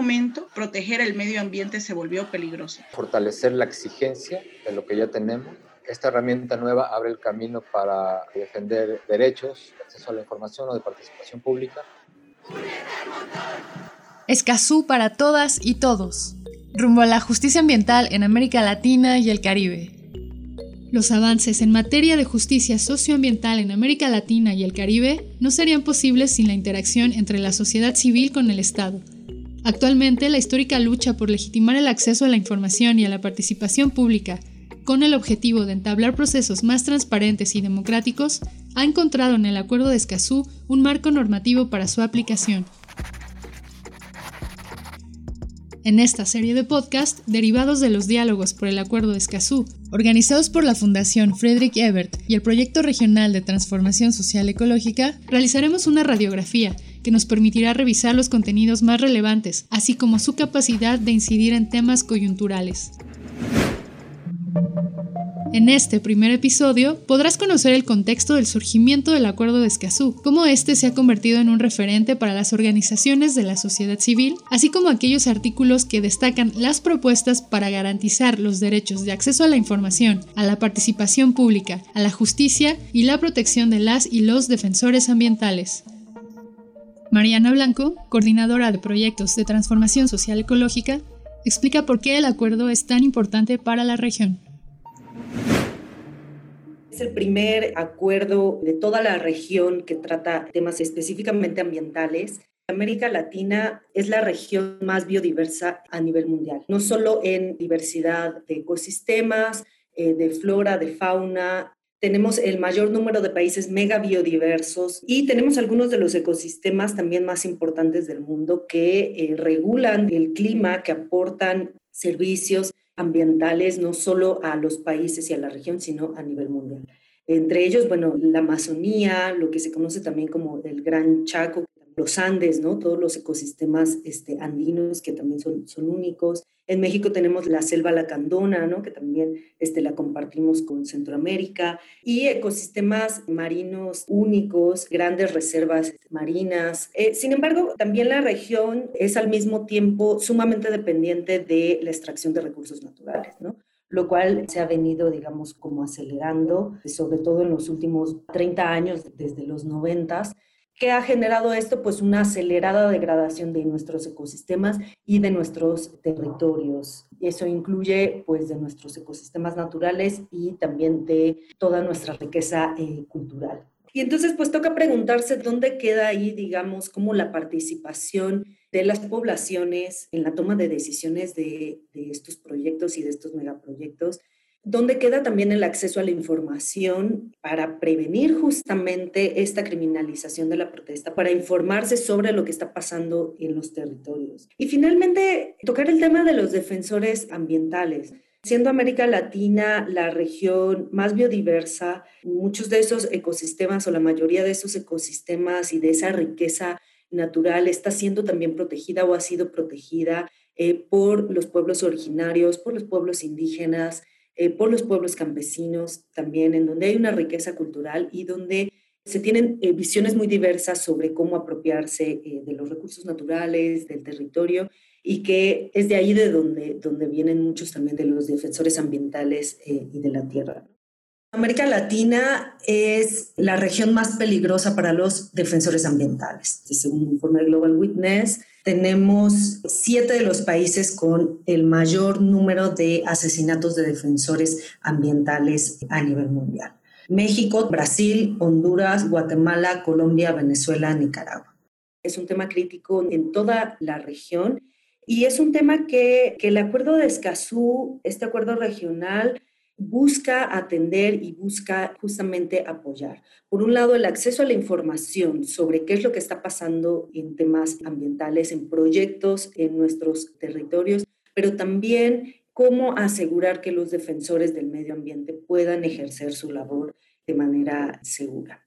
Momento proteger el medio ambiente se volvió peligroso? Fortalecer la exigencia de lo que ya tenemos. Esta herramienta nueva abre el camino para defender derechos, acceso a la información o de participación pública. Escazú para todas y todos. Rumbo a la justicia ambiental en América Latina y el Caribe. Los avances en materia de justicia socioambiental en América Latina y el Caribe no serían posibles sin la interacción entre la sociedad civil con el Estado Actualmente, la histórica lucha por legitimar el acceso a la información y a la participación pública, con el objetivo de entablar procesos más transparentes y democráticos, ha encontrado en el Acuerdo de Escazú un marco normativo para su aplicación. En esta serie de podcast, derivados de los diálogos por el Acuerdo de Escazú, organizados por la Fundación Frederick Ebert y el Proyecto Regional de Transformación Social Ecológica, realizaremos una radiografía que nos permitirá revisar los contenidos más relevantes, así como su capacidad de incidir en temas coyunturales. En este primer episodio podrás conocer el contexto del surgimiento del Acuerdo de Escazú, cómo este se ha convertido en un referente para las organizaciones de la sociedad civil, así como aquellos artículos que destacan las propuestas para garantizar los derechos de acceso a la información, a la participación pública, a la justicia y la protección de las y los defensores ambientales. Mariana Blanco, coordinadora de proyectos de transformación social ecológica, explica por qué el acuerdo es tan importante para la región. Es el primer acuerdo de toda la región que trata temas específicamente ambientales. América Latina es la región más biodiversa a nivel mundial, no solo en diversidad de ecosistemas, eh, de flora, de fauna, tenemos el mayor número de países mega biodiversos y tenemos algunos de los ecosistemas también más importantes del mundo que eh, regulan el clima, que aportan servicios ambientales no solo a los países y a la región, sino a nivel mundial. Entre ellos, bueno, la Amazonía, lo que se conoce también como el Gran Chaco, los Andes, ¿no? Todos los ecosistemas este, andinos que también son, son únicos. En México tenemos la selva lacandona, ¿no? Que también este, la compartimos con Centroamérica. Y ecosistemas marinos únicos, grandes reservas marinas. Eh, sin embargo, también la región es al mismo tiempo sumamente dependiente de la extracción de recursos naturales, ¿no? lo cual se ha venido, digamos, como acelerando, sobre todo en los últimos 30 años, desde los 90 ¿Qué ha generado esto? Pues una acelerada degradación de nuestros ecosistemas y de nuestros territorios. Eso incluye pues de nuestros ecosistemas naturales y también de toda nuestra riqueza eh, cultural. Y entonces pues toca preguntarse dónde queda ahí, digamos, como la participación de las poblaciones en la toma de decisiones de, de estos proyectos y de estos megaproyectos ¿Dónde queda también el acceso a la información para prevenir justamente esta criminalización de la protesta, para informarse sobre lo que está pasando en los territorios. Y finalmente, tocar el tema de los defensores ambientales. Siendo América Latina la región más biodiversa, muchos de esos ecosistemas o la mayoría de esos ecosistemas y de esa riqueza natural está siendo también protegida o ha sido protegida eh, por los pueblos originarios, por los pueblos indígenas, eh, por los pueblos campesinos también, en donde hay una riqueza cultural y donde se tienen eh, visiones muy diversas sobre cómo apropiarse eh, de los recursos naturales, del territorio, y que es de ahí de donde, donde vienen muchos también de los defensores ambientales y de la tierra. América Latina es la región más peligrosa para los defensores ambientales. Según un informe de Global Witness, tenemos siete de los países con el mayor número de asesinatos de defensores ambientales a nivel mundial. México, Brasil, Honduras, Guatemala, Colombia, Venezuela, Nicaragua. Es un tema crítico en toda la región y es un tema que, que el acuerdo de Escazú, este acuerdo regional, busca atender y busca justamente apoyar. Por un lado, el acceso a la información sobre qué es lo que está pasando en temas ambientales, en proyectos en nuestros territorios, pero también cómo asegurar que los defensores del medio ambiente puedan ejercer su labor de manera segura.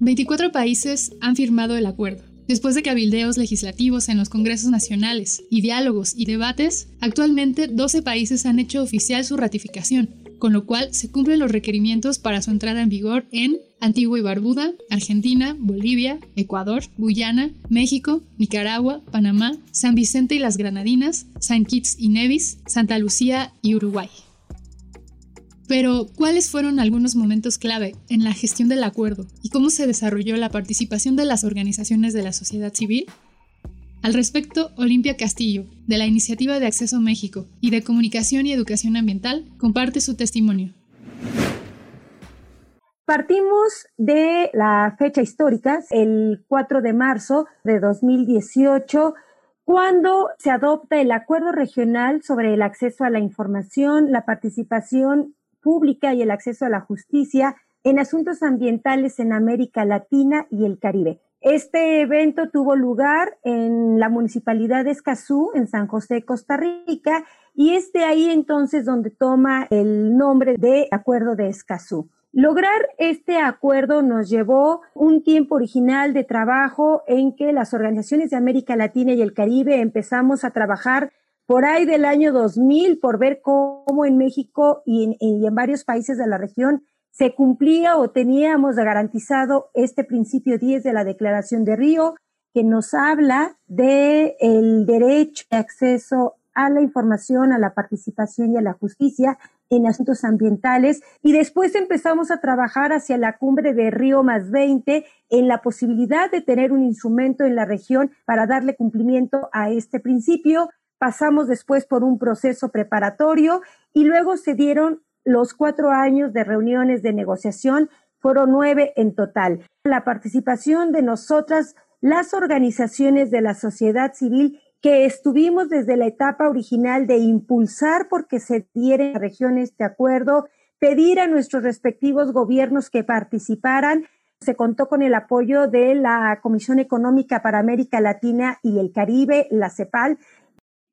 24 países han firmado el acuerdo. Después de cabildeos legislativos en los congresos nacionales y diálogos y debates, actualmente 12 países han hecho oficial su ratificación, con lo cual se cumplen los requerimientos para su entrada en vigor en Antigua y Barbuda, Argentina, Bolivia, Ecuador, Guyana, México, Nicaragua, Panamá, San Vicente y las Granadinas, San Kitts y Nevis, Santa Lucía y Uruguay. Pero, ¿cuáles fueron algunos momentos clave en la gestión del acuerdo y cómo se desarrolló la participación de las organizaciones de la sociedad civil? Al respecto, Olimpia Castillo, de la Iniciativa de Acceso México y de Comunicación y Educación Ambiental, comparte su testimonio. Partimos de la fecha histórica, el 4 de marzo de 2018, cuando se adopta el Acuerdo Regional sobre el Acceso a la Información, la Participación Pública y el Acceso a la Justicia en Asuntos Ambientales en América Latina y el Caribe. Este evento tuvo lugar en la municipalidad de Escazú, en San José, Costa Rica, y es de ahí entonces donde toma el nombre de Acuerdo de Escazú. Lograr este acuerdo nos llevó un tiempo original de trabajo en que las organizaciones de América Latina y el Caribe empezamos a trabajar por ahí del año 2000 por ver cómo en México y en, varios países de la región se cumplía o teníamos garantizado este principio 10 de la Declaración de Río, que nos habla de el derecho de acceso a la información, a la participación y a la justicia en asuntos ambientales. Y después empezamos a trabajar hacia la cumbre de Río más 20 en la posibilidad de tener un instrumento en la región para darle cumplimiento a este principio. Pasamos después por un proceso preparatorio y luego se dieron los cuatro años de reuniones de negociación fueron nueve en total. La participación de nosotras, las organizaciones de la sociedad civil, que estuvimos desde la etapa original de impulsar porque se diera en la región este acuerdo, pedir a nuestros respectivos gobiernos que participaran. Se contó con el apoyo de la Comisión Económica para América Latina y el Caribe, la CEPAL.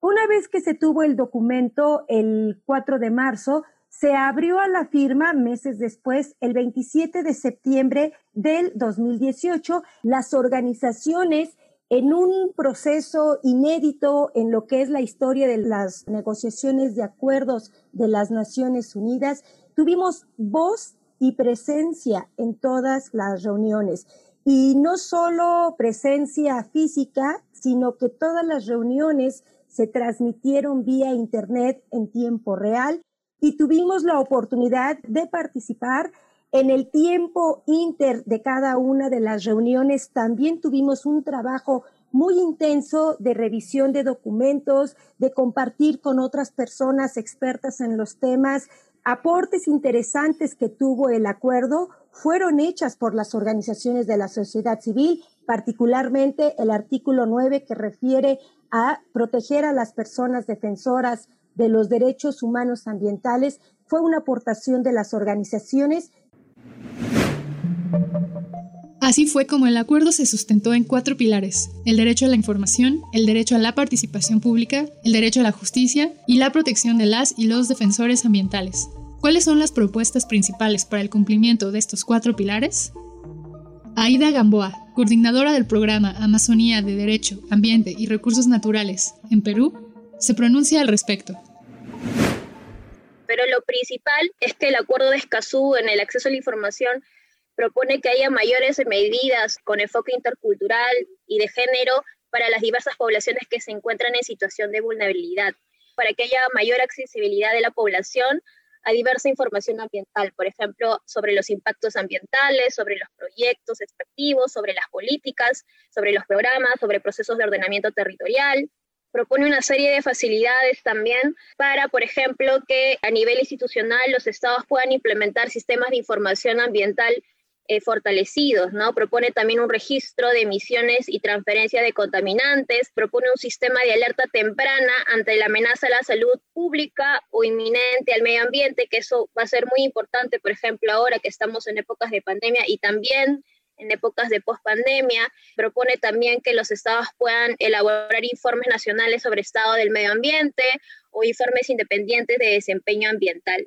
Una vez que se tuvo el documento el 4 de marzo, se abrió a la firma meses después, el 27 de septiembre del 2018. Las organizaciones en un proceso inédito en lo que es la historia de las negociaciones de acuerdos de las Naciones Unidas, tuvimos voz y presencia en todas las reuniones. Y no solo presencia física, sino que todas las reuniones se transmitieron vía Internet en tiempo real y tuvimos la oportunidad de participar en el tiempo inter de cada una de las reuniones. También tuvimos un trabajo muy intenso de revisión de documentos, de compartir con otras personas expertas en los temas. Aportes interesantes que tuvo el acuerdo fueron hechas por las organizaciones de la sociedad civil, particularmente el artículo 9 que refiere a proteger a las personas defensoras de los derechos humanos ambientales fue una aportación de las organizaciones. Así fue como el acuerdo se sustentó en cuatro pilares, el derecho a la información, el derecho a la participación pública, el derecho a la justicia y la protección de las y los defensores ambientales. ¿Cuáles son las propuestas principales para el cumplimiento de estos cuatro pilares? Aida Gamboa, coordinadora del programa Amazonía de Derecho, Ambiente y Recursos Naturales en Perú, se pronuncia al respecto. Pero lo principal es que el acuerdo de Escazú en el acceso a la información propone que haya mayores medidas con enfoque intercultural y de género para las diversas poblaciones que se encuentran en situación de vulnerabilidad, para que haya mayor accesibilidad de la población a diversa información ambiental, por ejemplo, sobre los impactos ambientales, sobre los proyectos extractivos, sobre las políticas, sobre los programas, sobre procesos de ordenamiento territorial, propone una serie de facilidades también para, por ejemplo, que a nivel institucional los estados puedan implementar sistemas de información ambiental eh, fortalecidos, ¿no? Propone también un registro de emisiones y transferencia de contaminantes, propone un sistema de alerta temprana ante la amenaza a la salud pública o inminente al medio ambiente, que eso va a ser muy importante, por ejemplo, ahora que estamos en épocas de pandemia y también en épocas de pospandemia. Propone también que los estados puedan elaborar informes nacionales sobre estado del medio ambiente o informes independientes de desempeño ambiental.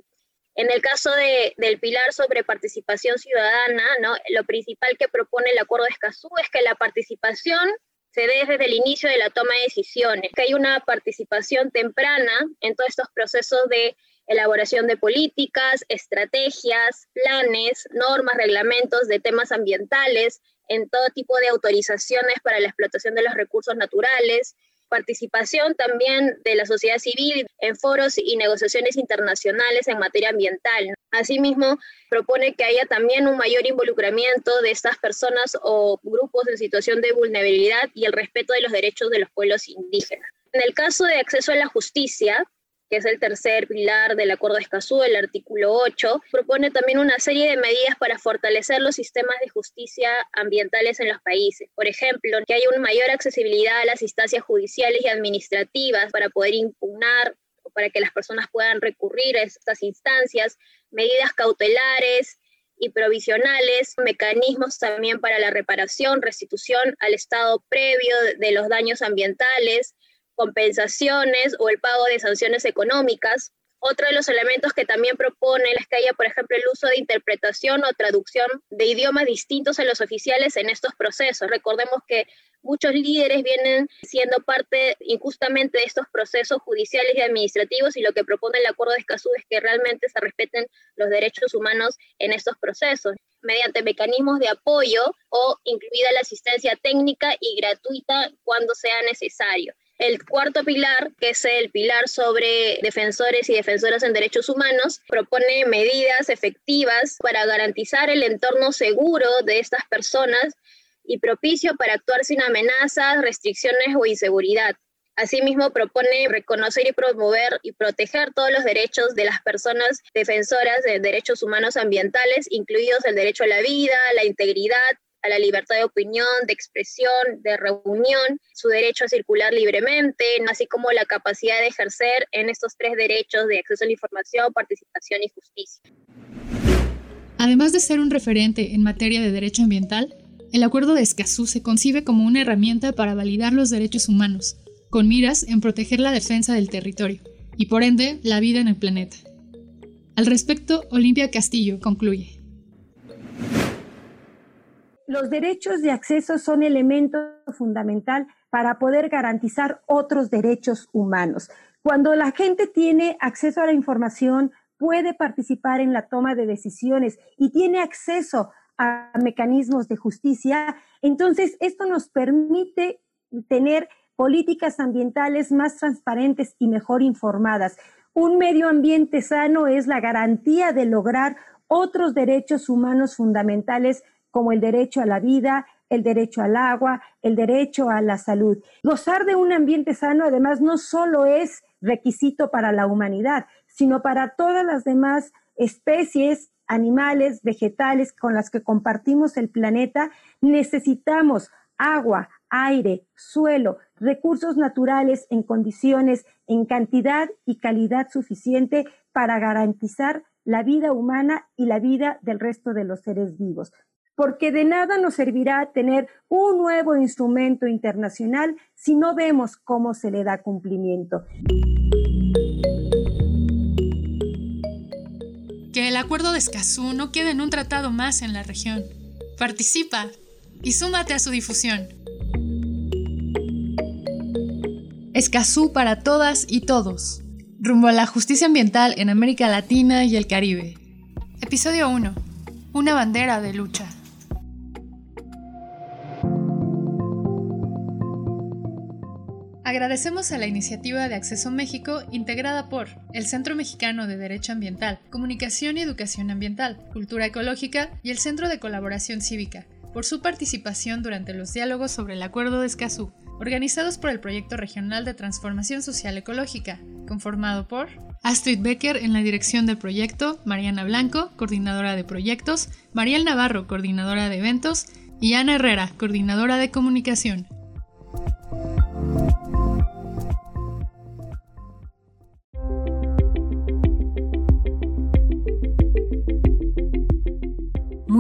En el caso del pilar sobre participación ciudadana, ¿no? lo principal que propone el Acuerdo de Escazú es que la participación se dé desde el inicio de la toma de decisiones, que hay una participación temprana en todos estos procesos de elaboración de políticas, estrategias, planes, normas, reglamentos de temas ambientales, en todo tipo de autorizaciones para la explotación de los recursos naturales, participación también de la sociedad civil en foros y negociaciones internacionales en materia ambiental. Asimismo, propone que haya también un mayor involucramiento de estas personas o grupos en situación de vulnerabilidad y el respeto de los derechos de los pueblos indígenas. En el caso de acceso a la justicia, que es el tercer pilar del Acuerdo de Escazú, el artículo 8, propone también una serie de medidas para fortalecer los sistemas de justicia ambientales en los países. Por ejemplo, que haya una mayor accesibilidad a las instancias judiciales y administrativas para poder impugnar o para que las personas puedan recurrir a estas instancias, medidas cautelares y provisionales, mecanismos también para la reparación, restitución al estado previo de los daños ambientales, compensaciones o el pago de sanciones económicas. Otro de los elementos que también propone es que haya, por ejemplo, el uso de interpretación o traducción de idiomas distintos a los oficiales en estos procesos. Recordemos que muchos líderes vienen siendo parte injustamente de estos procesos judiciales y administrativos y lo que propone el Acuerdo de Escazú es que realmente se respeten los derechos humanos en estos procesos mediante mecanismos de apoyo o incluida la asistencia técnica y gratuita cuando sea necesario. El cuarto pilar, que es el pilar sobre defensores y defensoras en derechos humanos, propone medidas efectivas para garantizar el entorno seguro de estas personas y propicio para actuar sin amenazas, restricciones o inseguridad. Asimismo, propone reconocer y promover y proteger todos los derechos de las personas defensoras de derechos humanos ambientales, incluidos el derecho a la vida, la integridad, a la libertad de opinión, de expresión, de reunión, su derecho a circular libremente, así como la capacidad de ejercer en estos tres derechos de acceso a la información, participación y justicia. Además de ser un referente en materia de derecho ambiental, el Acuerdo de Escazú se concibe como una herramienta para validar los derechos humanos, con miras en proteger la defensa del territorio y por ende la vida en el planeta. Al respecto, Olimpia Castillo concluye. Los derechos de acceso son elemento fundamental para poder garantizar otros derechos humanos. Cuando la gente tiene acceso a la información, puede participar en la toma de decisiones y tiene acceso a mecanismos de justicia, entonces esto nos permite tener políticas ambientales más transparentes y mejor informadas. Un medio ambiente sano es la garantía de lograr otros derechos humanos fundamentales como el derecho a la vida, el derecho al agua, el derecho a la salud. Gozar de un ambiente sano, además, no solo es requisito para la humanidad, sino para todas las demás especies, animales, vegetales con las que compartimos el planeta. Necesitamos agua, aire, suelo, recursos naturales en condiciones, en cantidad y calidad suficiente para garantizar la vida humana y la vida del resto de los seres vivos porque de nada nos servirá tener un nuevo instrumento internacional si no vemos cómo se le da cumplimiento. Que el acuerdo de Escazú no quede en un tratado más en la región. Participa y súmate a su difusión. Escazú para todas y todos. Rumbo a la justicia ambiental en América Latina y el Caribe. Episodio 1. Una bandera de lucha. Agradecemos a la iniciativa de Acceso México integrada por el Centro Mexicano de Derecho Ambiental, Comunicación y Educación Ambiental, Cultura Ecológica y el Centro de Colaboración Cívica por su participación durante los diálogos sobre el Acuerdo de Escazú. organizados por el Proyecto Regional de Transformación Social Ecológica, conformado por Astrid Becker en la dirección del proyecto, Mariana Blanco, coordinadora de proyectos, Mariel Navarro, coordinadora de eventos, y Ana Herrera, coordinadora de comunicación.